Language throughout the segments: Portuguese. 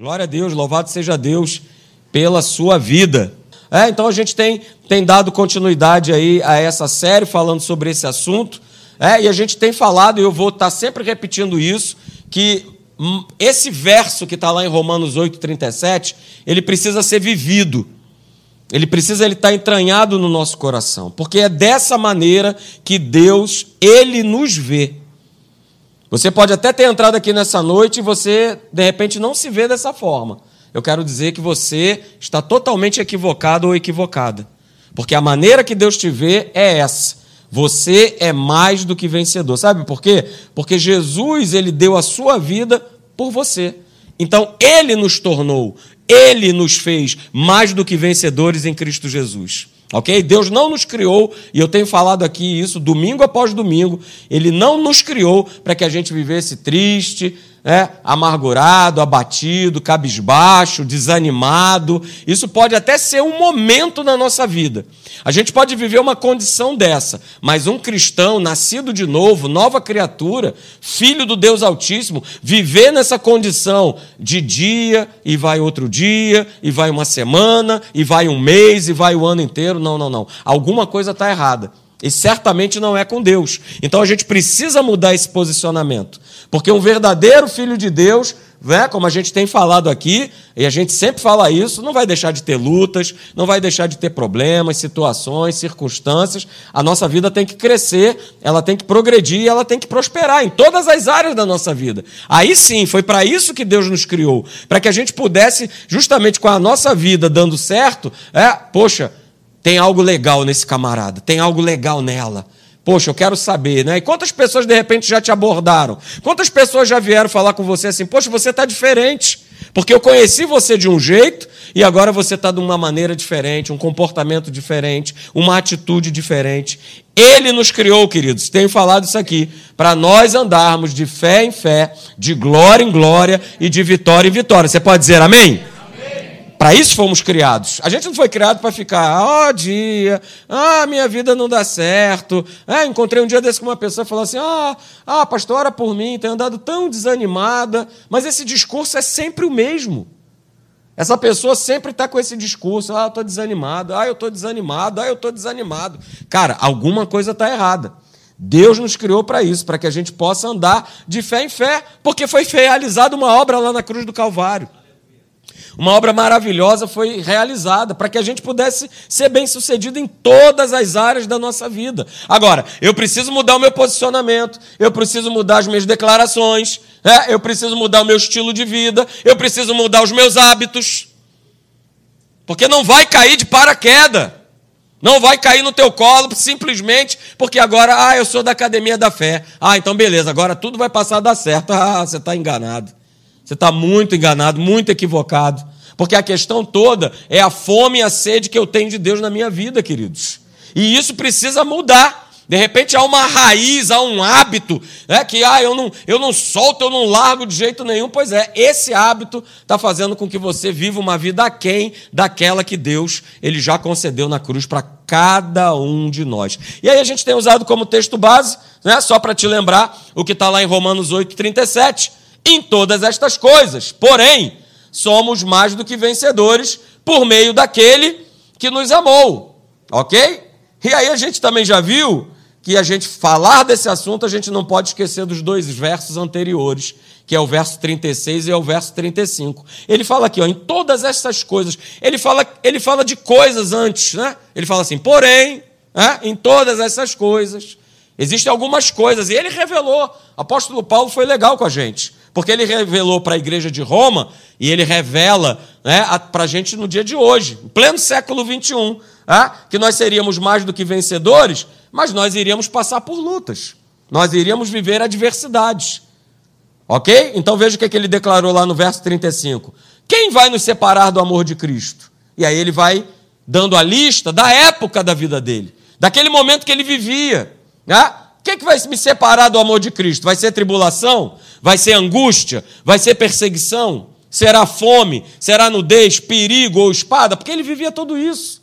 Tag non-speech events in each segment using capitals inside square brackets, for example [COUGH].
Glória a Deus, louvado seja Deus pela sua vida. É, então a gente tem, tem dado continuidade aí a essa série falando sobre esse assunto. É, e a gente tem falado, e eu vou estar sempre repetindo isso, que hum, esse verso que está lá em Romanos 8,37, ele precisa ser vivido. Ele precisa ele estar entranhado no nosso coração. Porque é dessa maneira que Deus, Ele nos vê. Você pode até ter entrado aqui nessa noite e você, de repente, não se vê dessa forma. Eu quero dizer que você está totalmente equivocado ou equivocada. Porque a maneira que Deus te vê é essa. Você é mais do que vencedor. Sabe por quê? Porque Jesus, ele deu a sua vida por você. Então, ele nos tornou, ele nos fez mais do que vencedores em Cristo Jesus. Ok? Deus não nos criou, e eu tenho falado aqui isso domingo após domingo, Ele não nos criou para que a gente vivesse triste, é, amargurado, abatido, cabisbaixo, desanimado. Isso pode até ser um momento na nossa vida. A gente pode viver uma condição dessa, mas um cristão, nascido de novo, nova criatura, filho do Deus Altíssimo, viver nessa condição de dia e vai outro dia, e vai uma semana, e vai um mês, e vai o ano inteiro. Não, não, não. Alguma coisa está errada. E certamente não é com Deus. Então a gente precisa mudar esse posicionamento. Porque um verdadeiro filho de Deus, né, como a gente tem falado aqui, e a gente sempre fala isso, não vai deixar de ter lutas, não vai deixar de ter problemas, situações, circunstâncias. A nossa vida tem que crescer, ela tem que progredir, ela tem que prosperar em todas as áreas da nossa vida. Aí sim, foi para isso que Deus nos criou, para que a gente pudesse, justamente com a nossa vida dando certo, é, poxa, tem algo legal nesse camarada, tem algo legal nela. Poxa, eu quero saber, né? E quantas pessoas de repente já te abordaram? Quantas pessoas já vieram falar com você assim, poxa, você está diferente? Porque eu conheci você de um jeito e agora você está de uma maneira diferente, um comportamento diferente, uma atitude diferente. Ele nos criou, queridos, tenho falado isso aqui, para nós andarmos de fé em fé, de glória em glória e de vitória em vitória. Você pode dizer amém? Para isso fomos criados. A gente não foi criado para ficar, ó oh, dia, ah, minha vida não dá certo. É, encontrei um dia desse com uma pessoa e falou assim: ah, ah, pastor, ora por mim, tenho andado tão desanimada. Mas esse discurso é sempre o mesmo. Essa pessoa sempre está com esse discurso: ah, eu estou desanimado, ah, eu estou desanimado, ah, eu estou desanimado. Cara, alguma coisa está errada. Deus nos criou para isso, para que a gente possa andar de fé em fé, porque foi realizada uma obra lá na cruz do Calvário. Uma obra maravilhosa foi realizada para que a gente pudesse ser bem sucedido em todas as áreas da nossa vida. Agora, eu preciso mudar o meu posicionamento, eu preciso mudar as minhas declarações, é, eu preciso mudar o meu estilo de vida, eu preciso mudar os meus hábitos. Porque não vai cair de paraquedas. Não vai cair no teu colo simplesmente porque agora, ah, eu sou da academia da fé. Ah, então beleza, agora tudo vai passar a dar certo. [LAUGHS] Ah, você está enganado. Você está muito enganado, muito equivocado. Porque a questão toda é a fome e a sede que eu tenho de Deus na minha vida, queridos. E isso precisa mudar. De repente há uma raiz, há um hábito, né, que ah, eu, não, eu não solto, eu não largo de jeito nenhum. Pois é, esse hábito está fazendo com que você viva uma vida aquém daquela que Deus ele já concedeu na cruz para cada um de nós. E aí a gente tem usado como texto base, né, só para te lembrar, o que está lá em Romanos 8, 37 em todas estas coisas. Porém, somos mais do que vencedores por meio daquele que nos amou. Ok? E aí a gente também já viu que a gente falar desse assunto, a gente não pode esquecer dos dois versos anteriores, que é o verso 36 e é o verso 35. Ele fala aqui, ó, em todas essas coisas. Ele fala, ele fala de coisas antes, né? Ele fala assim, porém, né, em todas essas coisas, existem algumas coisas. E ele revelou. Apóstolo Paulo foi legal com a gente. Porque ele revelou para a igreja de Roma e ele revela né, para a gente no dia de hoje, em pleno século XXI, né, que nós seríamos mais do que vencedores, mas nós iríamos passar por lutas, nós iríamos viver adversidades. Ok? Então veja o que, é que ele declarou lá no verso 35. Quem vai nos separar do amor de Cristo? E aí ele vai dando a lista da época da vida dele, daquele momento que ele vivia. Né? Que, que vai me separar do amor de Cristo? Vai ser tribulação? Vai ser angústia? Vai ser perseguição? Será fome? Será nudez, perigo ou espada? Porque ele vivia tudo isso.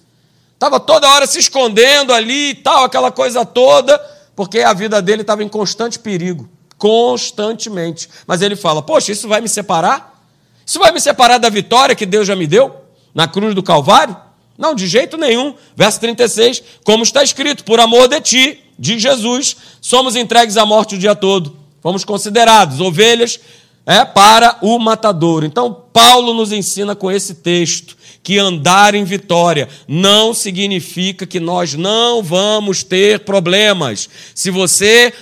Estava toda hora se escondendo ali e tal, aquela coisa toda, porque a vida dele estava em constante perigo. Constantemente. Mas ele fala: Poxa, isso vai me separar? Isso vai me separar da vitória que Deus já me deu na cruz do Calvário? Não, de jeito nenhum. Verso 36, como está escrito, por amor de ti, de Jesus, somos entregues à morte o dia todo. Fomos considerados ovelhas é, para o matador. Então, Paulo nos ensina com esse texto que andar em vitória não significa que nós não vamos ter problemas. Se você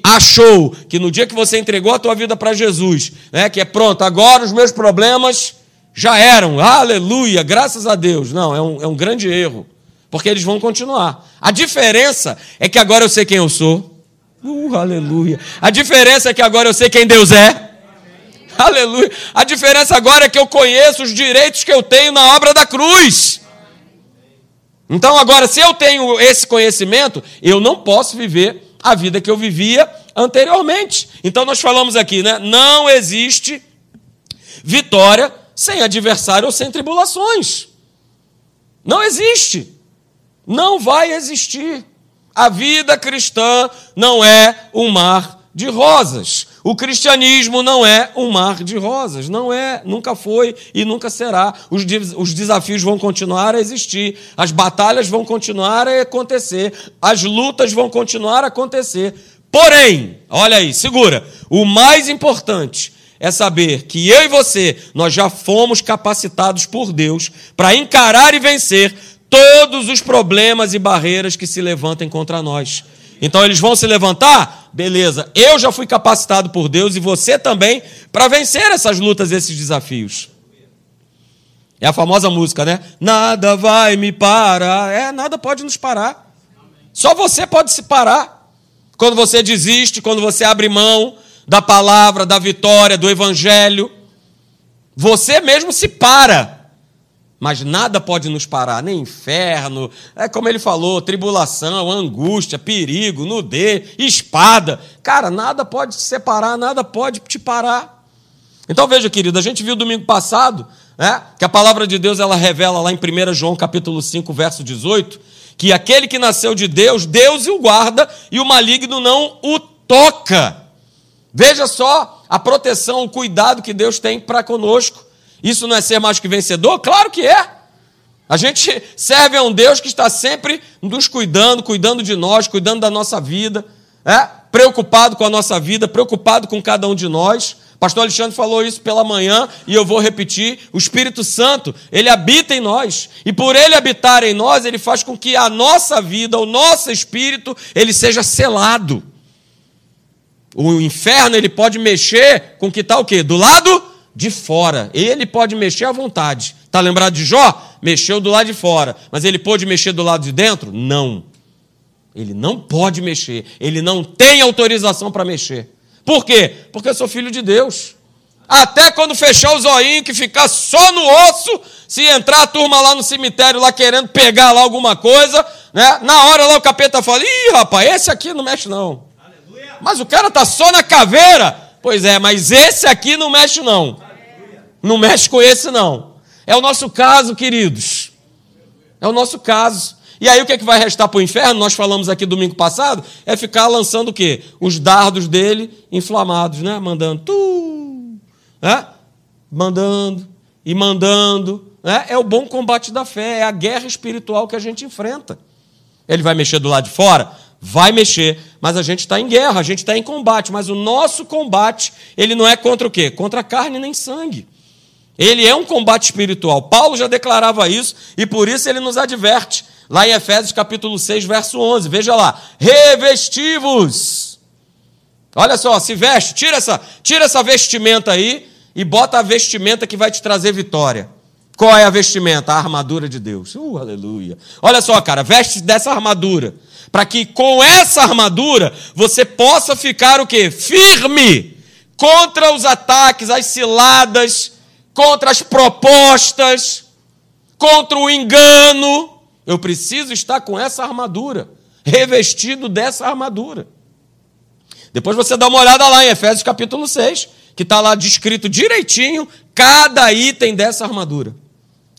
achou que no dia que você entregou a tua vida para Jesus, né, que é pronto, agora os meus problemas já eram, aleluia, graças a Deus. Não, é um, é um grande erro, porque eles vão continuar. A diferença é que agora eu sei quem eu sou. Uh, aleluia. A diferença é que agora eu sei quem Deus é. Aleluia. A diferença agora é que eu conheço os direitos que eu tenho na obra da cruz. Então, agora, se eu tenho esse conhecimento, eu não posso viver a vida que eu vivia anteriormente. Então, nós falamos aqui, né? Não existe vitória sem adversário ou sem tribulações. Não existe. Não vai existir. A vida cristã não é um mar de rosas. O cristianismo não é um mar de rosas, não é, nunca foi e nunca será. Os, os desafios vão continuar a existir, as batalhas vão continuar a acontecer, as lutas vão continuar a acontecer. Porém, olha aí, segura, o mais importante é saber que eu e você, nós já fomos capacitados por Deus para encarar e vencer todos os problemas e barreiras que se levantem contra nós. Então eles vão se levantar? Beleza. Eu já fui capacitado por Deus e você também para vencer essas lutas, esses desafios. É a famosa música, né? Nada vai me parar. É, nada pode nos parar. Só você pode se parar. Quando você desiste, quando você abre mão da palavra, da vitória, do evangelho, você mesmo se para mas nada pode nos parar, nem inferno, é como ele falou, tribulação, angústia, perigo, nudez, espada. Cara, nada pode te separar, nada pode te parar. Então veja, querido, a gente viu domingo passado, né, que a palavra de Deus ela revela lá em 1 João capítulo 5, verso 18, que aquele que nasceu de Deus, Deus o guarda e o maligno não o toca. Veja só a proteção, o cuidado que Deus tem para conosco. Isso não é ser mais que vencedor? Claro que é. A gente serve a um Deus que está sempre nos cuidando, cuidando de nós, cuidando da nossa vida, é? preocupado com a nossa vida, preocupado com cada um de nós. Pastor Alexandre falou isso pela manhã e eu vou repetir: o Espírito Santo, ele habita em nós, e por ele habitar em nós, ele faz com que a nossa vida, o nosso espírito, ele seja selado. O inferno, ele pode mexer com que está o quê? Do lado de fora. Ele pode mexer à vontade. Está lembrado de Jó? Mexeu do lado de fora. Mas ele pode mexer do lado de dentro? Não. Ele não pode mexer. Ele não tem autorização para mexer. Por quê? Porque eu sou filho de Deus. Até quando fechar o zoinho, que ficar só no osso, se entrar a turma lá no cemitério, lá querendo pegar lá alguma coisa, né? na hora lá o capeta fala: ih, rapaz, esse aqui não mexe não. Aleluia. Mas o cara tá só na caveira. Pois é, mas esse aqui não mexe não. Não mexe com esse não. É o nosso caso, queridos. É o nosso caso. E aí o que, é que vai restar para o inferno? Nós falamos aqui domingo passado, é ficar lançando o quê? Os dardos dele inflamados, né? Mandando tu, né? Mandando e mandando. Né? É o bom combate da fé, é a guerra espiritual que a gente enfrenta. Ele vai mexer do lado de fora? vai mexer, mas a gente está em guerra, a gente está em combate, mas o nosso combate, ele não é contra o quê? Contra carne nem sangue. Ele é um combate espiritual. Paulo já declarava isso e por isso ele nos adverte. Lá em Efésios capítulo 6, verso 11. Veja lá. Revestivos. Olha só, se veste, tira essa, tira essa vestimenta aí e bota a vestimenta que vai te trazer vitória. Qual é a vestimenta? A armadura de Deus. Uh, aleluia. Olha só, cara, veste dessa armadura para que com essa armadura você possa ficar o quê? Firme contra os ataques, as ciladas, contra as propostas, contra o engano. Eu preciso estar com essa armadura, revestido dessa armadura. Depois você dá uma olhada lá em Efésios capítulo 6, que está lá descrito direitinho cada item dessa armadura.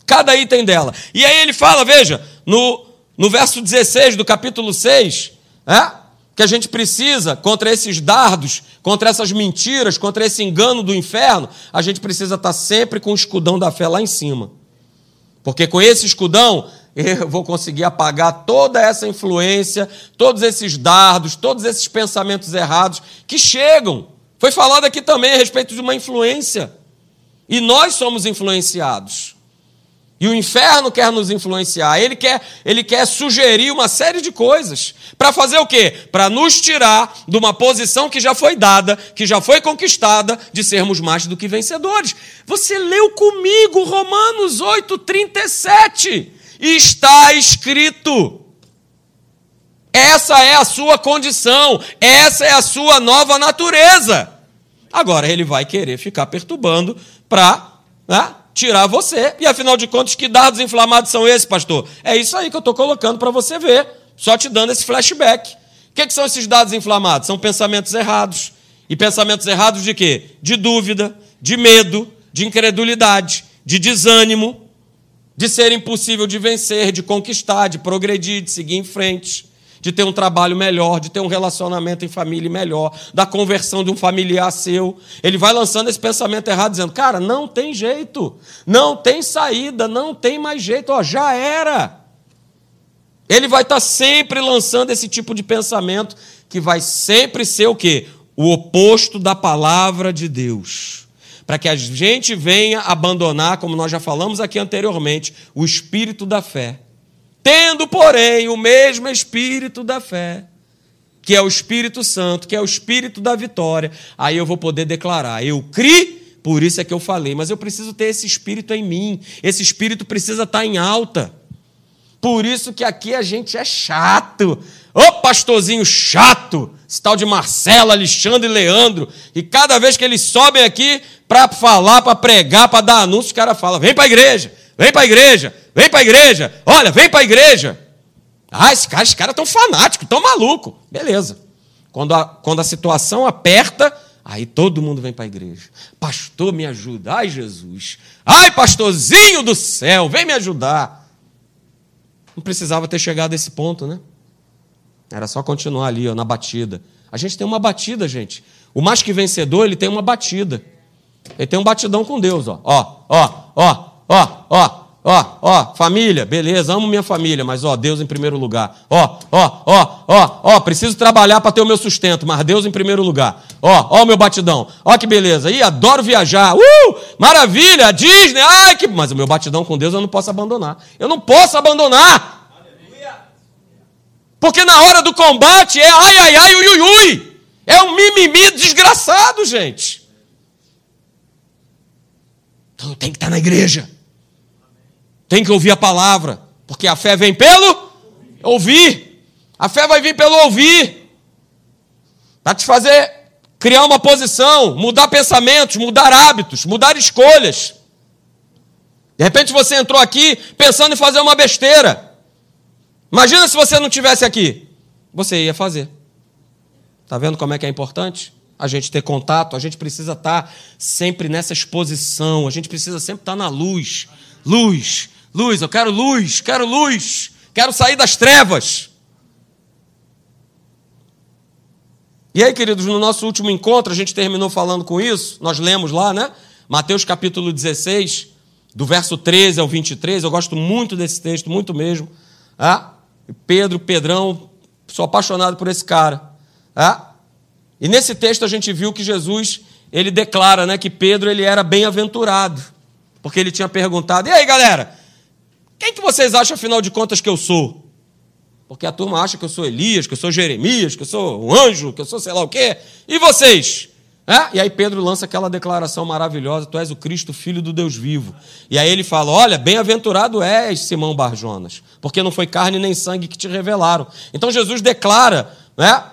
Cada item dela. E aí ele fala, veja, no no verso 16 do capítulo 6, é? Que a gente precisa, contra esses dardos, contra essas mentiras, contra esse engano do inferno, a gente precisa estar sempre com o escudão da fé lá em cima. Porque com esse escudão, eu vou conseguir apagar toda essa influência, todos esses dardos, todos esses pensamentos errados que chegam. Foi falado aqui também a respeito de uma influência. E nós somos influenciados. E o inferno quer nos influenciar, ele quer, ele quer sugerir uma série de coisas. Para fazer o quê? Para nos tirar de uma posição que já foi dada, que já foi conquistada, de sermos mais do que vencedores. Você leu comigo Romanos 8, 37. E está escrito. Essa é a sua condição, essa é a sua nova natureza. Agora ele vai querer ficar perturbando para. Né? Tirar você. E afinal de contas, que dados inflamados são esses, pastor? É isso aí que eu estou colocando para você ver, só te dando esse flashback. O que, que são esses dados inflamados? São pensamentos errados. E pensamentos errados de quê? De dúvida, de medo, de incredulidade, de desânimo, de ser impossível de vencer, de conquistar, de progredir, de seguir em frente de ter um trabalho melhor, de ter um relacionamento em família melhor, da conversão de um familiar seu. Ele vai lançando esse pensamento errado, dizendo: cara, não tem jeito, não tem saída, não tem mais jeito, ó, já era. Ele vai estar sempre lançando esse tipo de pensamento que vai sempre ser o quê? O oposto da palavra de Deus. Para que a gente venha abandonar, como nós já falamos aqui anteriormente, o espírito da fé Tendo, porém, o mesmo espírito da fé, que é o Espírito Santo, que é o espírito da vitória, aí eu vou poder declarar: eu criei, por isso é que eu falei, mas eu preciso ter esse espírito em mim, esse espírito precisa estar em alta. Por isso que aqui a gente é chato. Ô pastorzinho chato, esse tal de Marcelo, Alexandre e Leandro, e cada vez que eles sobem aqui para falar, para pregar, para dar anúncio, o cara fala: vem para a igreja, vem para a igreja, Vem para a igreja. Olha, vem para a igreja. Ah, esses caras cara estão fanáticos, estão malucos. Beleza. Quando a, quando a situação aperta, aí todo mundo vem para a igreja. Pastor, me ajuda. Ai, Jesus. Ai, pastorzinho do céu, vem me ajudar. Não precisava ter chegado a esse ponto, né? Era só continuar ali, ó, na batida. A gente tem uma batida, gente. O mais que vencedor, ele tem uma batida. Ele tem um batidão com Deus, ó. Ó, ó, ó, ó, ó. Ó, ó, família, beleza, amo minha família, mas ó, Deus em primeiro lugar. Ó, ó, ó, ó, ó, preciso trabalhar para ter o meu sustento, mas Deus em primeiro lugar. Ó, ó o meu batidão. Ó que beleza. Ih, adoro viajar. Uh! Maravilha, Disney. Ai, que mas o meu batidão com Deus eu não posso abandonar. Eu não posso abandonar. Porque na hora do combate é ai ai ai ui ui ui. É um mimimi desgraçado, gente. Então tem que estar na igreja. Tem que ouvir a palavra, porque a fé vem pelo ouvir. A fé vai vir pelo ouvir. Para te fazer criar uma posição, mudar pensamentos, mudar hábitos, mudar escolhas. De repente você entrou aqui pensando em fazer uma besteira. Imagina se você não tivesse aqui. Você ia fazer. Está vendo como é que é importante? A gente ter contato, a gente precisa estar sempre nessa exposição, a gente precisa sempre estar na luz. Luz, Luz, eu quero luz, quero luz, quero sair das trevas. E aí, queridos, no nosso último encontro, a gente terminou falando com isso, nós lemos lá, né? Mateus capítulo 16, do verso 13 ao 23, eu gosto muito desse texto, muito mesmo. Ah, Pedro, Pedrão, sou apaixonado por esse cara. Ah, e nesse texto a gente viu que Jesus, ele declara né, que Pedro ele era bem-aventurado, porque ele tinha perguntado, e aí galera, quem que vocês acham, afinal de contas, que eu sou? Porque a turma acha que eu sou Elias, que eu sou Jeremias, que eu sou um anjo, que eu sou sei lá o quê. E vocês? É? E aí Pedro lança aquela declaração maravilhosa: Tu és o Cristo, filho do Deus vivo. E aí ele fala: Olha, bem-aventurado és, Simão Barjonas, porque não foi carne nem sangue que te revelaram. Então Jesus declara, né?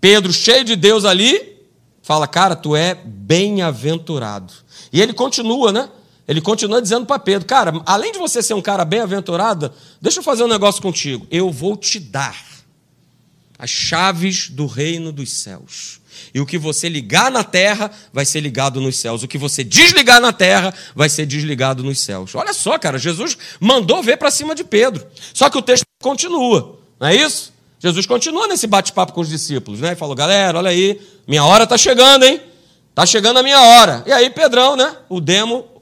Pedro, cheio de Deus ali, fala: Cara, tu é bem-aventurado. E ele continua, né? Ele continua dizendo para Pedro: Cara, além de você ser um cara bem-aventurado, deixa eu fazer um negócio contigo. Eu vou te dar as chaves do reino dos céus. E o que você ligar na terra vai ser ligado nos céus. O que você desligar na terra vai ser desligado nos céus. Olha só, cara, Jesus mandou ver para cima de Pedro. Só que o texto continua, não é isso? Jesus continua nesse bate-papo com os discípulos, né? E falou: galera, olha aí, minha hora está chegando, hein? Está chegando a minha hora. E aí, Pedrão, né? O demo.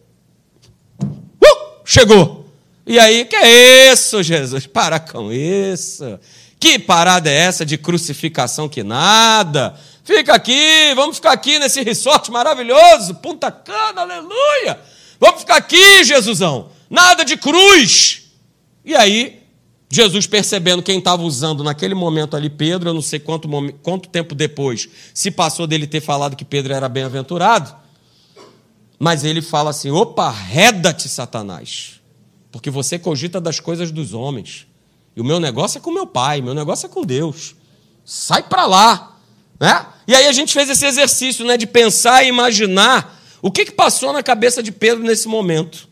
Chegou. E aí, que é isso, Jesus? Para com isso. Que parada é essa de crucificação que nada? Fica aqui, vamos ficar aqui nesse resort maravilhoso, Punta Cana, aleluia. Vamos ficar aqui, Jesusão. Nada de cruz. E aí, Jesus percebendo quem estava usando naquele momento ali Pedro, eu não sei quanto, quanto tempo depois se passou dele ter falado que Pedro era bem-aventurado, mas ele fala assim: opa, reda-te, Satanás, porque você cogita das coisas dos homens, e o meu negócio é com meu pai, meu negócio é com Deus, sai para lá. Né? E aí a gente fez esse exercício né, de pensar e imaginar o que, que passou na cabeça de Pedro nesse momento.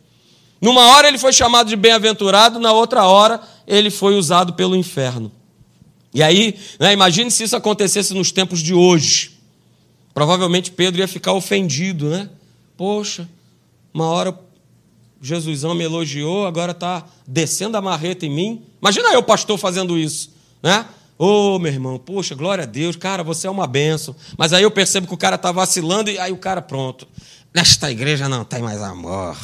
Numa hora ele foi chamado de bem-aventurado, na outra hora ele foi usado pelo inferno. E aí, né, imagine se isso acontecesse nos tempos de hoje. Provavelmente Pedro ia ficar ofendido, né? Poxa, uma hora Jesusão me elogiou, agora está descendo a marreta em mim. Imagina eu, pastor, fazendo isso, né? Ô, oh, meu irmão, poxa, glória a Deus, cara, você é uma benção. Mas aí eu percebo que o cara está vacilando e aí o cara, pronto. Nesta igreja não tem mais amor.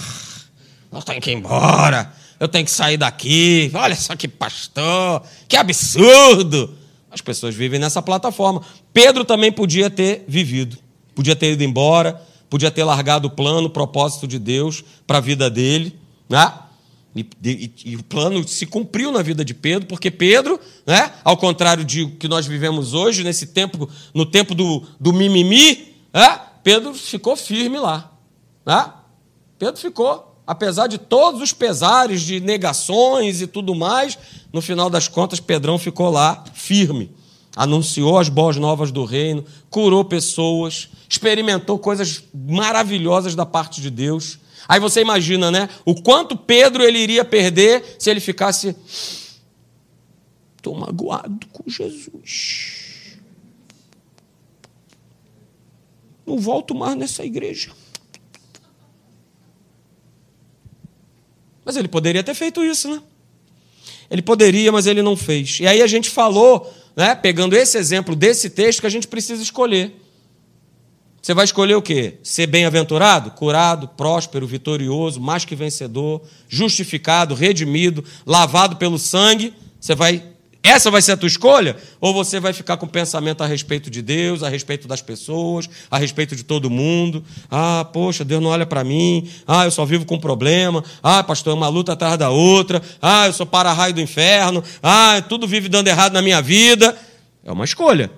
Eu tenho que ir embora eu tenho que sair daqui. Olha só que pastor, que absurdo. As pessoas vivem nessa plataforma. Pedro também podia ter vivido, podia ter ido embora, podia ter largado o plano, o propósito de Deus para a vida dele, né? E, e, e, o plano se cumpriu na vida de Pedro, porque Pedro, né, ao contrário de que nós vivemos hoje, nesse tempo, no tempo do, do mimimi, né, Pedro ficou firme lá. Né? Pedro ficou apesar de todos os pesares de negações e tudo mais, no final das contas, Pedrão ficou lá firme. Anunciou as boas novas do reino, curou pessoas, experimentou coisas maravilhosas da parte de Deus. Aí você imagina, né? O quanto Pedro ele iria perder se ele ficasse. Estou magoado com Jesus. Não volto mais nessa igreja. Mas ele poderia ter feito isso, né? Ele poderia, mas ele não fez. E aí a gente falou, né, pegando esse exemplo desse texto, que a gente precisa escolher. Você vai escolher o quê? Ser bem-aventurado, curado, próspero, vitorioso, mais que vencedor, justificado, redimido, lavado pelo sangue. Você vai essa vai ser a tua escolha? Ou você vai ficar com pensamento a respeito de Deus, a respeito das pessoas, a respeito de todo mundo? Ah, poxa, Deus não olha para mim. Ah, eu só vivo com problema. Ah, pastor, é uma luta atrás da outra. Ah, eu sou para-raio do inferno. Ah, tudo vive dando errado na minha vida. É uma escolha.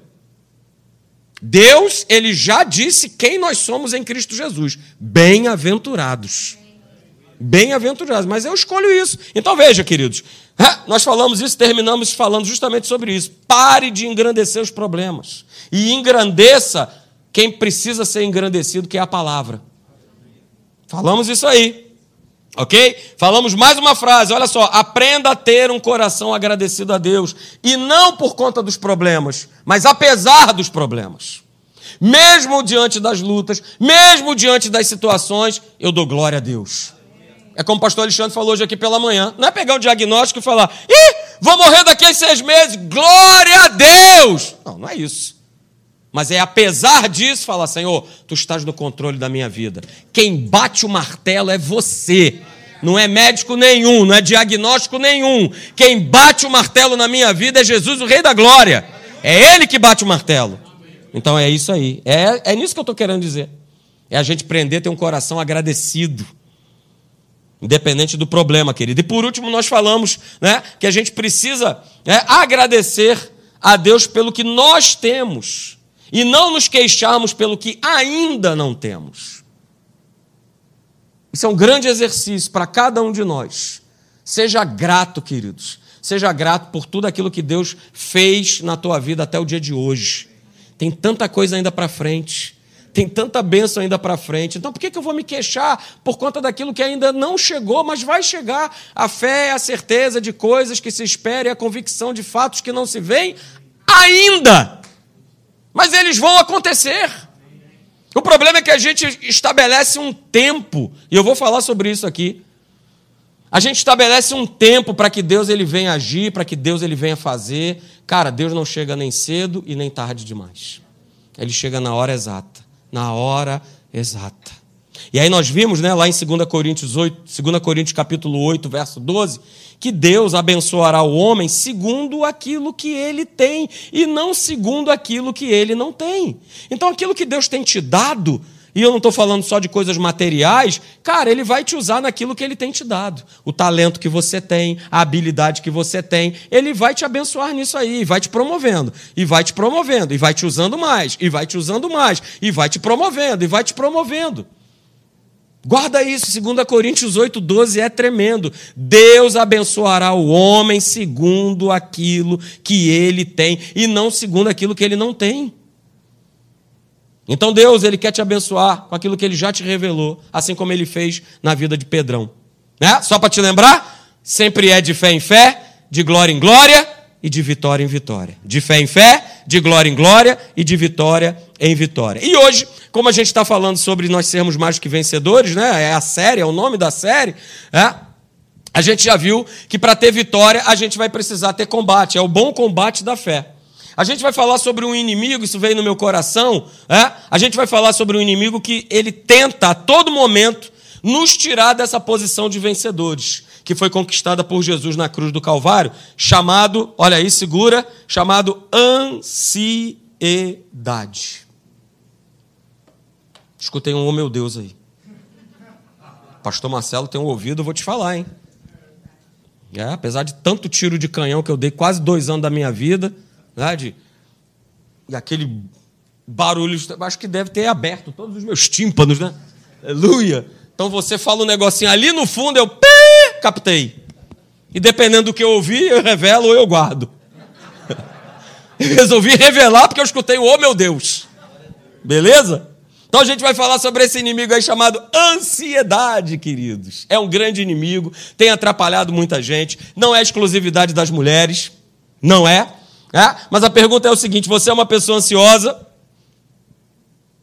Deus, ele já disse quem nós somos em Cristo Jesus. Bem-aventurados. Bem-aventurados. Mas eu escolho isso. Então veja, queridos. Nós falamos isso, terminamos falando justamente sobre isso. Pare de engrandecer os problemas. E engrandeça quem precisa ser engrandecido, que é a palavra. Falamos isso aí. Ok? Falamos mais uma frase, olha só. Aprenda a ter um coração agradecido a Deus. E não por conta dos problemas, mas apesar dos problemas. Mesmo diante das lutas, mesmo diante das situações, eu dou glória a Deus. É como o pastor Alexandre falou hoje aqui pela manhã. Não é pegar um diagnóstico e falar, ih, vou morrer daqui a seis meses, glória a Deus. Não, não é isso. Mas é apesar disso falar, Senhor, tu estás no controle da minha vida. Quem bate o martelo é você. Não é médico nenhum, não é diagnóstico nenhum. Quem bate o martelo na minha vida é Jesus, o Rei da Glória. É Ele que bate o martelo. Então é isso aí. É, é nisso que eu estou querendo dizer. É a gente aprender a ter um coração agradecido Independente do problema, querido. E por último, nós falamos né, que a gente precisa né, agradecer a Deus pelo que nós temos e não nos queixarmos pelo que ainda não temos. Isso é um grande exercício para cada um de nós. Seja grato, queridos. Seja grato por tudo aquilo que Deus fez na tua vida até o dia de hoje. Tem tanta coisa ainda para frente. Tem tanta bênção ainda para frente. Então por que, que eu vou me queixar por conta daquilo que ainda não chegou, mas vai chegar? A fé é a certeza de coisas que se espera e a convicção de fatos que não se veem ainda. Mas eles vão acontecer. O problema é que a gente estabelece um tempo, e eu vou falar sobre isso aqui. A gente estabelece um tempo para que Deus ele venha agir, para que Deus ele venha fazer. Cara, Deus não chega nem cedo e nem tarde demais. Ele chega na hora exata, na hora exata. E aí nós vimos, né, lá em 2 Coríntios 8, 2 Coríntios capítulo 8, verso 12, que Deus abençoará o homem segundo aquilo que ele tem e não segundo aquilo que ele não tem. Então aquilo que Deus tem te dado, e eu não estou falando só de coisas materiais, cara, ele vai te usar naquilo que ele tem te dado. O talento que você tem, a habilidade que você tem, ele vai te abençoar nisso aí, vai te promovendo, e vai te promovendo, e vai te usando mais, e vai te usando mais, e vai te promovendo, e vai te promovendo. Guarda isso, 2 Coríntios 8, 12 é tremendo. Deus abençoará o homem segundo aquilo que ele tem, e não segundo aquilo que ele não tem. Então Deus, ele quer te abençoar com aquilo que ele já te revelou, assim como ele fez na vida de Pedrão. Né? Só para te lembrar, sempre é de fé em fé, de glória em glória e de vitória em vitória. De fé em fé, de glória em glória e de vitória em vitória. E hoje, como a gente está falando sobre nós sermos mais que vencedores, né? É a série, é o nome da série, é? A gente já viu que para ter vitória a gente vai precisar ter combate, é o bom combate da fé. A gente vai falar sobre um inimigo, isso veio no meu coração. É? A gente vai falar sobre um inimigo que ele tenta a todo momento nos tirar dessa posição de vencedores, que foi conquistada por Jesus na cruz do Calvário, chamado, olha aí, segura, chamado ansiedade. Escutei um, oh meu Deus aí. Pastor Marcelo tem um ouvido, eu vou te falar, hein? É, apesar de tanto tiro de canhão que eu dei quase dois anos da minha vida, né, de, e aquele barulho, acho que deve ter aberto todos os meus tímpanos, né? Aleluia! Então você fala um negocinho ali no fundo, eu captei. E dependendo do que eu ouvi, eu revelo ou eu guardo. [LAUGHS] Eu resolvi revelar porque eu escutei o oh meu Deus. Beleza? Então a gente vai falar sobre esse inimigo aí chamado ansiedade, queridos. É um grande inimigo, tem atrapalhado muita gente, não é exclusividade das mulheres, não é. É? Mas a pergunta é o seguinte: você é uma pessoa ansiosa?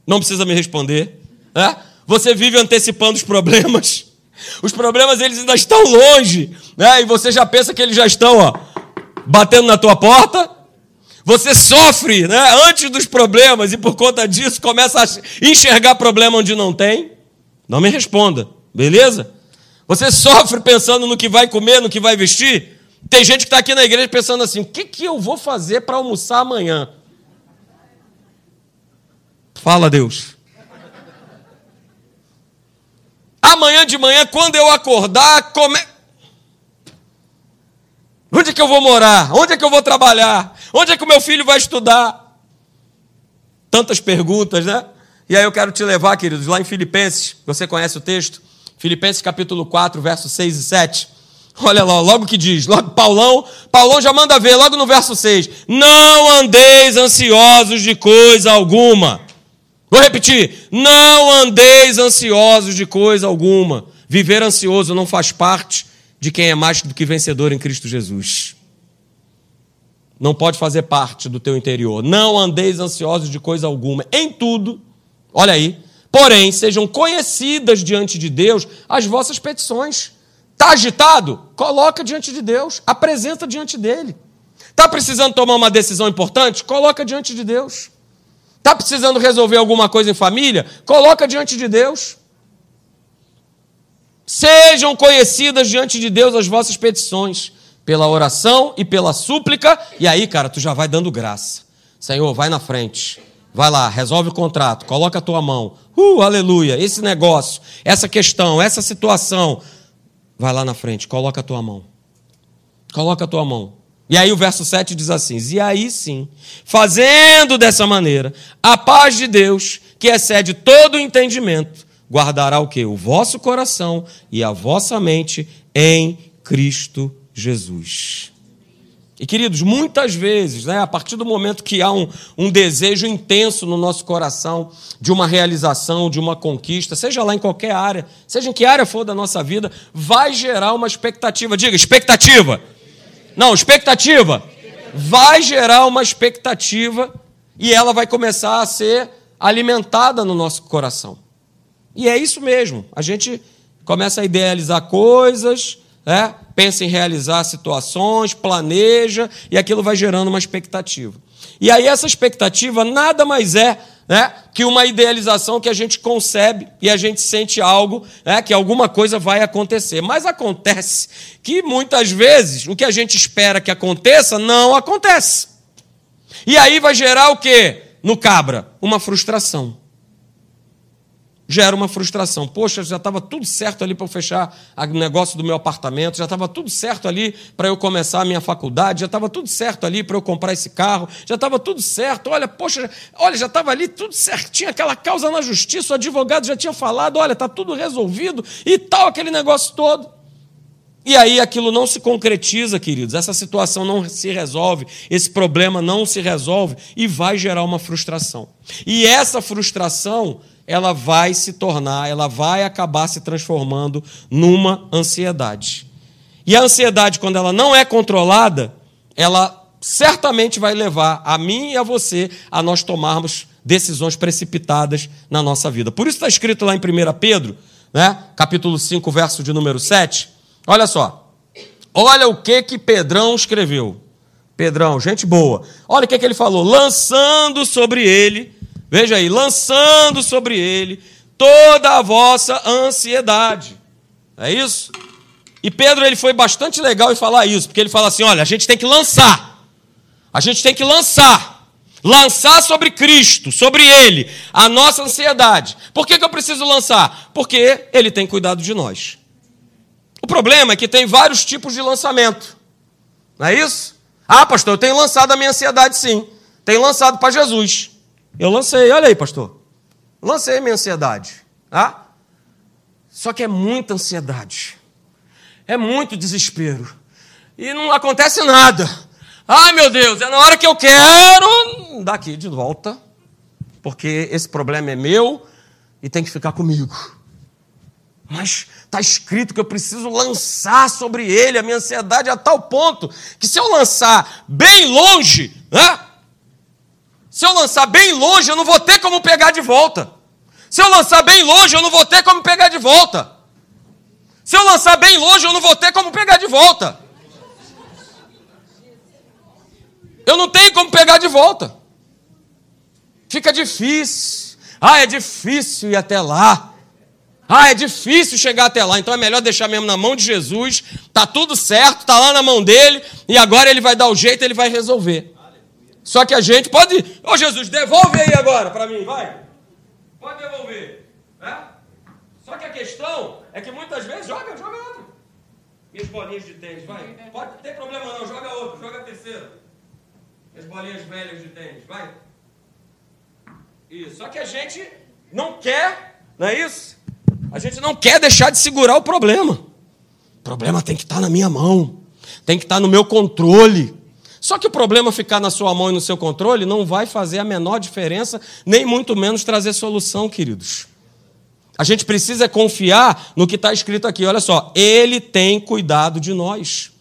Não precisa me responder. É? Você vive antecipando os problemas. Os problemas eles ainda estão longe, né? E você já pensa que eles já estão, ó, batendo na tua porta. Você sofre, né, antes dos problemas e por conta disso começa a enxergar problema onde não tem. Não me responda, beleza? Você sofre pensando no que vai comer, no que vai vestir. Tem gente que está aqui na igreja pensando assim: o que, que eu vou fazer para almoçar amanhã? Fala, Deus. Amanhã de manhã, quando eu acordar, come... onde é que eu vou morar? Onde é que eu vou trabalhar? Onde é que o meu filho vai estudar? Tantas perguntas, né? E aí eu quero te levar, queridos, lá em Filipenses, você conhece o texto? Filipenses capítulo 4, versos 6 e 7. Olha lá, logo que diz, logo Paulão, Paulão já manda ver, logo no verso 6. Não andeis ansiosos de coisa alguma. Vou repetir, não andeis ansiosos de coisa alguma. Viver ansioso não faz parte de quem é mais do que vencedor em Cristo Jesus. Não pode fazer parte do teu interior. Não andeis ansiosos de coisa alguma. Em tudo, olha aí, porém, sejam conhecidas diante de Deus as vossas petições Está agitado? Coloca diante de Deus, apresenta diante dele. Está precisando tomar uma decisão importante? Coloca diante de Deus. Está precisando resolver alguma coisa em família? Coloca diante de Deus. Sejam conhecidas diante de Deus as vossas petições, pela oração e pela súplica, e aí, cara, tu já vai dando graça. Senhor, vai na frente. Vai lá, resolve o contrato, coloca a tua mão. Uh, aleluia. Esse negócio, essa questão, essa situação, Vai lá na frente, coloca a tua mão. Coloca a tua mão. E aí o verso 7 diz assim: E aí sim, fazendo dessa maneira, a paz de Deus, que excede todo o entendimento, guardará o que? O vosso coração e a vossa mente em Cristo Jesus. E queridos, muitas vezes, né, a partir do momento que há um, um desejo intenso no nosso coração de uma realização, de uma conquista, seja lá em qualquer área, seja em que área for da nossa vida, vai gerar uma expectativa. Diga, expectativa. Não, expectativa. Vai gerar uma expectativa e ela vai começar a ser alimentada no nosso coração. E é isso mesmo. A gente começa a idealizar coisas, né, pensa em realizar situações, planeja, e aquilo vai gerando uma expectativa. E aí essa expectativa nada mais é né, que uma idealização que a gente concebe e a gente sente algo, né, que alguma coisa vai acontecer. Mas acontece que muitas vezes o que a gente espera que aconteça não acontece. E aí vai gerar o quê? No cabra, uma frustração gera uma frustração. Poxa, já estava tudo certo ali para eu fechar o negócio do meu apartamento, já estava tudo certo ali para eu começar a minha faculdade, já estava tudo certo ali para eu comprar esse carro, já estava tudo certo. Olha, poxa, olha, já estava ali tudo certinho, aquela causa na justiça, o advogado já tinha falado, olha, está tudo resolvido e tal, aquele negócio todo. E aí aquilo não se concretiza, queridos, essa situação não se resolve, esse problema não se resolve e vai gerar uma frustração. E essa frustração ela vai se tornar, ela vai acabar se transformando numa ansiedade. E a ansiedade, quando ela não é controlada, ela certamente vai levar a mim e a você a nós tomarmos decisões precipitadas na nossa vida. Por isso está escrito lá em 1 Pedro, né, capítulo 5, verso de número 7. Olha só. Olha o que que Pedrão escreveu. Pedrão, gente boa. Olha o que, que ele falou. Lançando sobre ele Veja aí, lançando sobre ele toda a vossa ansiedade. É isso? E Pedro ele foi bastante legal em falar isso, porque ele fala assim: olha, a gente tem que lançar. A gente tem que lançar. Lançar sobre Cristo, sobre Ele, a nossa ansiedade. Por que, que eu preciso lançar? Porque Ele tem cuidado de nós. O problema é que tem vários tipos de lançamento. Não é isso? Ah, pastor, eu tenho lançado a minha ansiedade sim. Tenho lançado para Jesus. Eu lancei, olha aí, pastor. Lancei minha ansiedade. Ah? Só que é muita ansiedade. É muito desespero. E não acontece nada. Ai, meu Deus, é na hora que eu quero, daqui de volta. Porque esse problema é meu e tem que ficar comigo. Mas está escrito que eu preciso lançar sobre ele a minha ansiedade a tal ponto que se eu lançar bem longe, né, se eu lançar bem longe, eu não vou ter como pegar de volta. Se eu lançar bem longe, eu não vou ter como pegar de volta. Se eu lançar bem longe, eu não vou ter como pegar de volta. Eu não tenho como pegar de volta. Fica difícil. Ah, é difícil ir até lá. Ah, é difícil chegar até lá. Então é melhor deixar mesmo na mão de Jesus. Tá tudo certo, tá lá na mão dele e agora ele vai dar o jeito, ele vai resolver. Só que a gente pode. Ô oh, Jesus, devolve aí agora para mim, vai. Pode devolver. Né? Só que a questão é que muitas vezes joga, joga outro. Minhas bolinhas de tênis, vai. Pode ter problema não, joga outro, joga a terceira. As bolinhas velhas de tênis, vai. Isso. Só que a gente não quer, não é isso? A gente não quer deixar de segurar o problema. O problema tem que estar na minha mão, tem que estar no meu controle. Só que o problema ficar na sua mão e no seu controle não vai fazer a menor diferença, nem muito menos trazer solução, queridos. A gente precisa confiar no que está escrito aqui. Olha só, Ele tem cuidado de nós.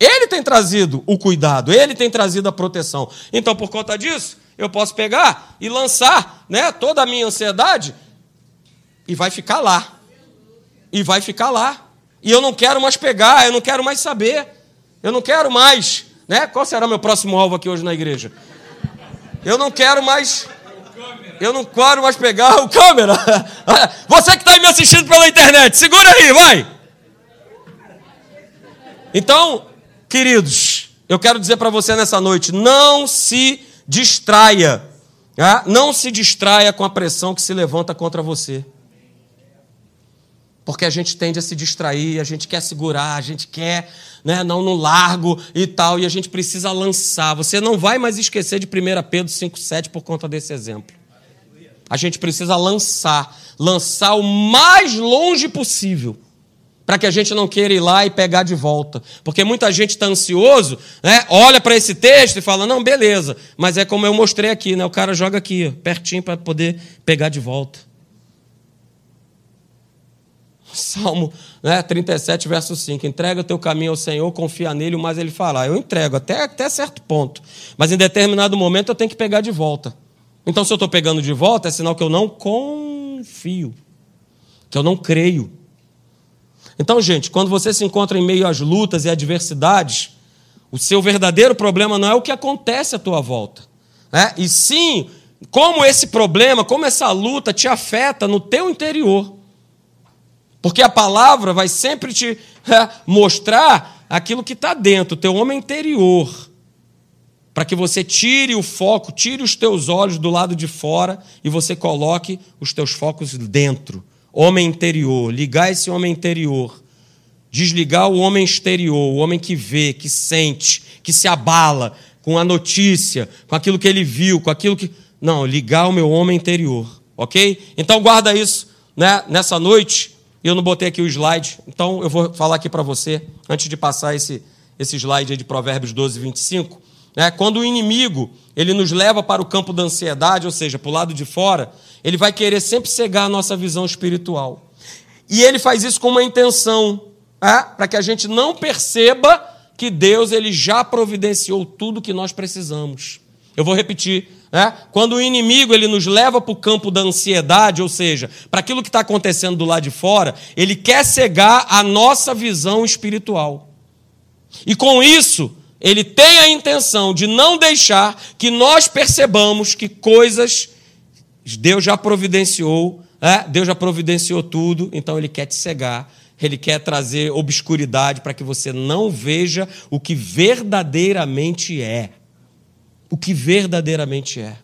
Ele tem trazido o cuidado, Ele tem trazido a proteção. Então, por conta disso, eu posso pegar e lançar né, toda a minha ansiedade e vai ficar lá. E vai ficar lá. E eu não quero mais pegar, eu não quero mais saber, eu não quero mais né? Qual será meu próximo alvo aqui hoje na igreja? Eu não quero mais. Eu não quero mais pegar o câmera. [LAUGHS] Você que está me assistindo pela internet, segura aí, vai. Então, queridos, eu quero dizer para você nessa noite: não se distraia. Tá? Não se distraia com a pressão que se levanta contra você. Porque a gente tende a se distrair, a gente quer segurar, a gente quer, né, não no largo e tal, e a gente precisa lançar. Você não vai mais esquecer de 1 Pedro 5,7 por conta desse exemplo. A gente precisa lançar, lançar o mais longe possível, para que a gente não queira ir lá e pegar de volta. Porque muita gente está ansioso, né, olha para esse texto e fala: não, beleza, mas é como eu mostrei aqui, né, o cara joga aqui, pertinho para poder pegar de volta. Salmo né, 37, verso 5. Entrega o teu caminho ao Senhor, confia nele, mas ele fala. Eu entrego até, até certo ponto. Mas em determinado momento eu tenho que pegar de volta. Então, se eu estou pegando de volta, é sinal que eu não confio, que eu não creio. Então, gente, quando você se encontra em meio às lutas e adversidades, o seu verdadeiro problema não é o que acontece à tua volta, né? e sim como esse problema, como essa luta te afeta no teu interior. Porque a palavra vai sempre te é, mostrar aquilo que está dentro, teu homem interior. Para que você tire o foco, tire os teus olhos do lado de fora e você coloque os teus focos dentro. Homem interior, ligar esse homem interior. Desligar o homem exterior, o homem que vê, que sente, que se abala com a notícia, com aquilo que ele viu, com aquilo que não, ligar o meu homem interior, ok? Então guarda isso né, nessa noite. Eu não botei aqui o slide, então eu vou falar aqui para você, antes de passar esse, esse slide de Provérbios 12, 25. Né, quando o inimigo ele nos leva para o campo da ansiedade, ou seja, para o lado de fora, ele vai querer sempre cegar a nossa visão espiritual. E ele faz isso com uma intenção, né, para que a gente não perceba que Deus ele já providenciou tudo que nós precisamos. Eu vou repetir. Né? Quando o inimigo ele nos leva para o campo da ansiedade, ou seja, para aquilo que está acontecendo do lado de fora, ele quer cegar a nossa visão espiritual. E com isso, ele tem a intenção de não deixar que nós percebamos que coisas Deus já providenciou, né? Deus já providenciou tudo, então ele quer te cegar. Ele quer trazer obscuridade para que você não veja o que verdadeiramente é o que verdadeiramente é.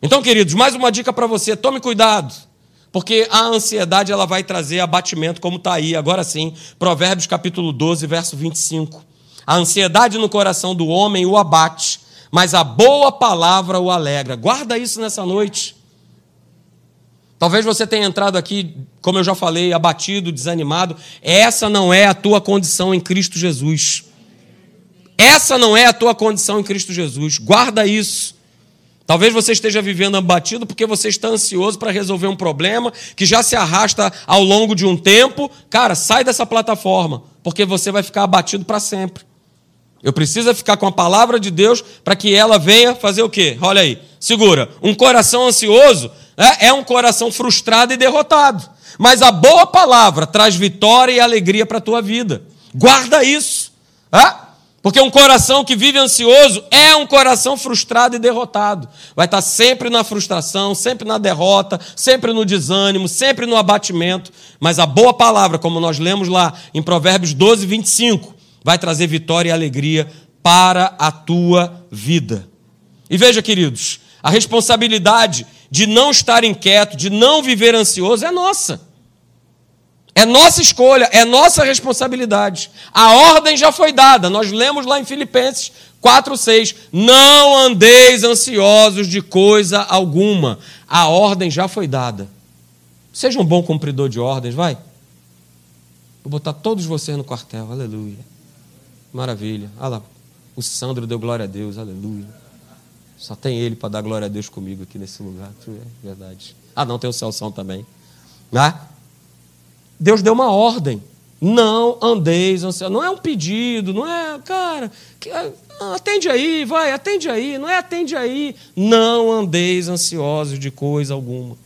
Então, queridos, mais uma dica para você: tome cuidado, porque a ansiedade ela vai trazer abatimento, como está aí, agora sim, Provérbios capítulo 12, verso 25. A ansiedade no coração do homem o abate, mas a boa palavra o alegra. Guarda isso nessa noite. Talvez você tenha entrado aqui, como eu já falei, abatido, desanimado. Essa não é a tua condição em Cristo Jesus. Essa não é a tua condição em Cristo Jesus. Guarda isso. Talvez você esteja vivendo abatido porque você está ansioso para resolver um problema que já se arrasta ao longo de um tempo. Cara, sai dessa plataforma, porque você vai ficar abatido para sempre. Eu preciso ficar com a palavra de Deus para que ela venha fazer o quê? Olha aí, segura. Um coração ansioso é, é um coração frustrado e derrotado. Mas a boa palavra traz vitória e alegria para a tua vida. Guarda isso. É? Porque um coração que vive ansioso é um coração frustrado e derrotado. Vai estar sempre na frustração, sempre na derrota, sempre no desânimo, sempre no abatimento. Mas a boa palavra, como nós lemos lá em Provérbios 12, 25, vai trazer vitória e alegria para a tua vida. E veja, queridos, a responsabilidade de não estar inquieto, de não viver ansioso, é nossa. É nossa escolha, é nossa responsabilidade. A ordem já foi dada. Nós lemos lá em Filipenses 4:6, não andeis ansiosos de coisa alguma. A ordem já foi dada. Seja um bom cumpridor de ordens, vai. Vou botar todos vocês no quartel. Aleluia. Maravilha. Olha lá. O Sandro deu glória a Deus. Aleluia. Só tem ele para dar glória a Deus comigo aqui nesse lugar. É verdade. Ah, não, tem o Celção também. Né? Deus deu uma ordem. Não andeis ansiosos. Não é um pedido, não é, cara, ah, atende aí, vai, atende aí, não é atende aí. Não andeis ansiosos de coisa alguma.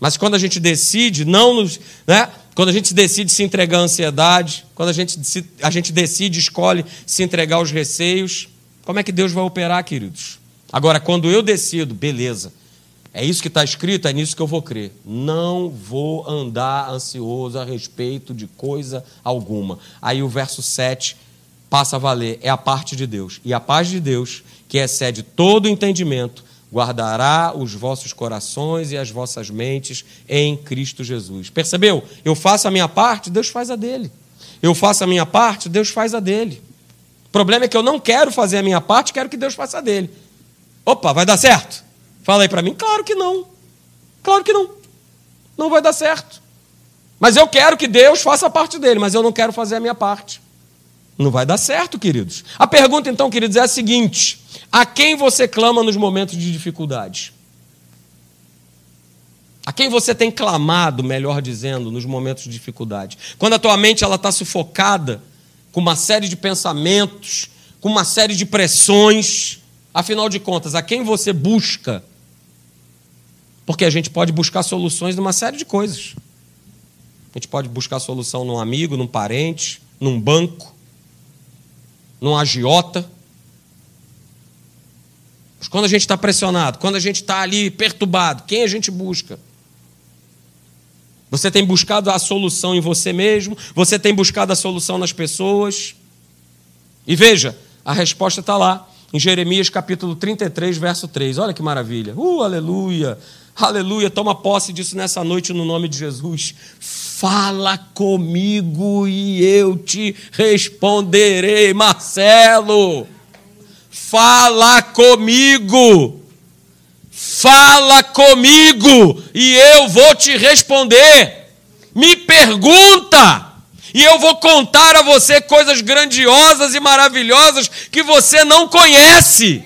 Mas quando a gente decide não nos, né? Quando a gente decide se entregar à ansiedade, quando a gente, a gente decide, escolhe se entregar aos receios, como é que Deus vai operar, queridos? Agora, quando eu decido, beleza, é isso que está escrito, é nisso que eu vou crer. Não vou andar ansioso a respeito de coisa alguma. Aí o verso 7 passa a valer, é a parte de Deus. E a paz de Deus, que excede todo entendimento, guardará os vossos corações e as vossas mentes em Cristo Jesus. Percebeu? Eu faço a minha parte, Deus faz a dele. Eu faço a minha parte, Deus faz a dele. O problema é que eu não quero fazer a minha parte, quero que Deus faça a dele. Opa, vai dar certo? Fala aí para mim. Claro que não. Claro que não. Não vai dar certo. Mas eu quero que Deus faça a parte dele, mas eu não quero fazer a minha parte. Não vai dar certo, queridos. A pergunta, então, queridos, é a seguinte: a quem você clama nos momentos de dificuldade? A quem você tem clamado, melhor dizendo, nos momentos de dificuldade? Quando a tua mente ela está sufocada com uma série de pensamentos, com uma série de pressões, afinal de contas, a quem você busca porque a gente pode buscar soluções numa série de coisas. A gente pode buscar solução num amigo, num parente, num banco, num agiota. Mas quando a gente está pressionado, quando a gente está ali perturbado, quem a gente busca? Você tem buscado a solução em você mesmo? Você tem buscado a solução nas pessoas? E veja, a resposta está lá, em Jeremias capítulo 33, verso 3. Olha que maravilha. Uh, aleluia. Aleluia. Toma posse disso nessa noite no nome de Jesus. Fala comigo e eu te responderei, Marcelo. Fala comigo. Fala comigo e eu vou te responder. Me pergunta e eu vou contar a você coisas grandiosas e maravilhosas que você não conhece.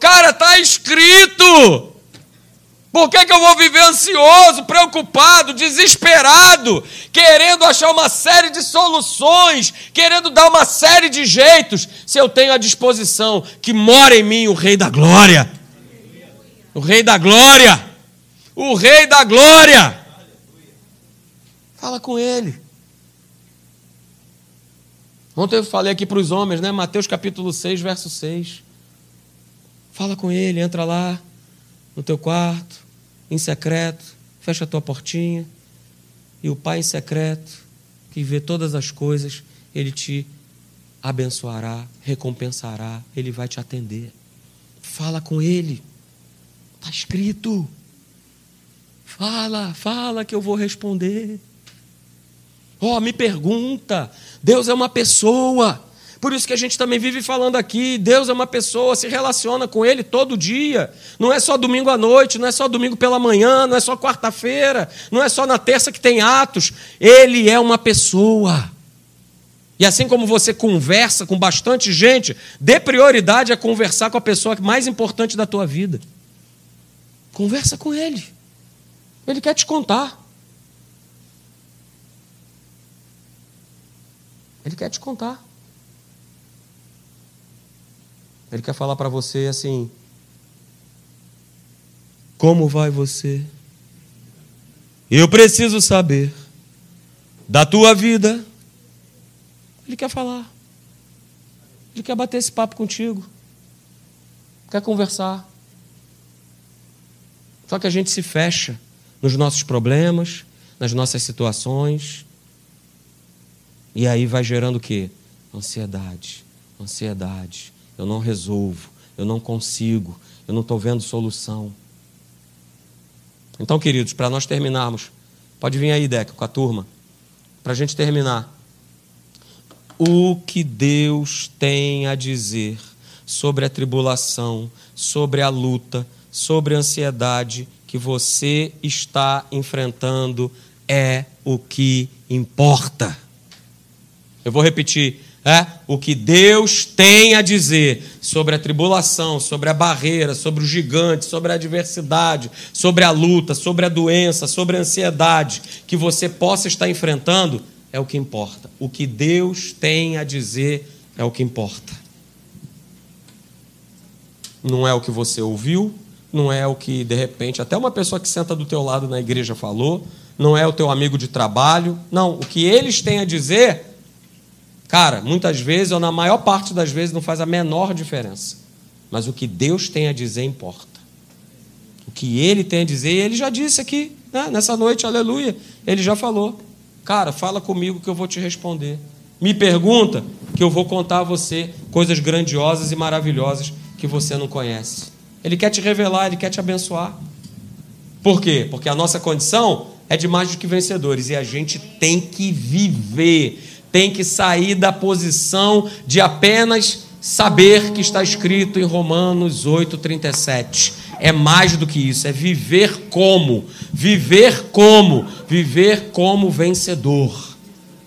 Cara, está escrito. Por que, que eu vou viver ansioso, preocupado, desesperado, querendo achar uma série de soluções, querendo dar uma série de jeitos, se eu tenho à disposição que mora em mim o Rei da Glória? O Rei da Glória! O Rei da Glória! Fala com Ele. Ontem eu falei aqui para os homens, né? Mateus capítulo 6, verso 6. Fala com ele, entra lá no teu quarto, em secreto, fecha a tua portinha, e o Pai em secreto, que vê todas as coisas, ele te abençoará, recompensará, ele vai te atender. Fala com ele. Está escrito. Fala, fala que eu vou responder. Ó, oh, me pergunta. Deus é uma pessoa. Por isso que a gente também vive falando aqui, Deus é uma pessoa, se relaciona com Ele todo dia. Não é só domingo à noite, não é só domingo pela manhã, não é só quarta-feira, não é só na terça que tem atos. Ele é uma pessoa. E assim como você conversa com bastante gente, dê prioridade a conversar com a pessoa mais importante da tua vida. Conversa com Ele. Ele quer te contar. Ele quer te contar. Ele quer falar para você assim: Como vai você? Eu preciso saber da tua vida. Ele quer falar. Ele quer bater esse papo contigo. Quer conversar. Só que a gente se fecha nos nossos problemas, nas nossas situações, e aí vai gerando o quê? Ansiedade, ansiedade. Eu não resolvo, eu não consigo, eu não estou vendo solução. Então, queridos, para nós terminarmos, pode vir aí, Deca, com a turma, para a gente terminar. O que Deus tem a dizer sobre a tribulação, sobre a luta, sobre a ansiedade que você está enfrentando é o que importa. Eu vou repetir. É, o que Deus tem a dizer sobre a tribulação, sobre a barreira, sobre o gigante, sobre a adversidade, sobre a luta, sobre a doença, sobre a ansiedade que você possa estar enfrentando, é o que importa. O que Deus tem a dizer é o que importa. Não é o que você ouviu, não é o que de repente até uma pessoa que senta do teu lado na igreja falou, não é o teu amigo de trabalho, não, o que eles têm a dizer Cara, muitas vezes, ou na maior parte das vezes, não faz a menor diferença. Mas o que Deus tem a dizer importa. O que Ele tem a dizer, Ele já disse aqui, né? nessa noite, aleluia. Ele já falou. Cara, fala comigo que eu vou te responder. Me pergunta que eu vou contar a você coisas grandiosas e maravilhosas que você não conhece. Ele quer te revelar, Ele quer te abençoar. Por quê? Porque a nossa condição é de mais do que vencedores e a gente tem que viver tem que sair da posição de apenas saber que está escrito em Romanos 8:37. É mais do que isso, é viver como, viver como, viver como vencedor.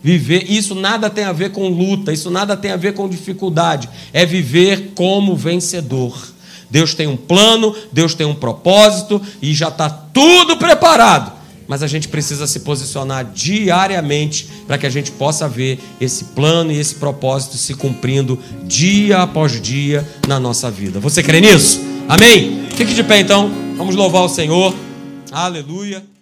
Viver, isso nada tem a ver com luta, isso nada tem a ver com dificuldade, é viver como vencedor. Deus tem um plano, Deus tem um propósito e já está tudo preparado mas a gente precisa se posicionar diariamente para que a gente possa ver esse plano e esse propósito se cumprindo dia após dia na nossa vida. Você crê nisso? Amém? Fique de pé então, vamos louvar o Senhor. Aleluia.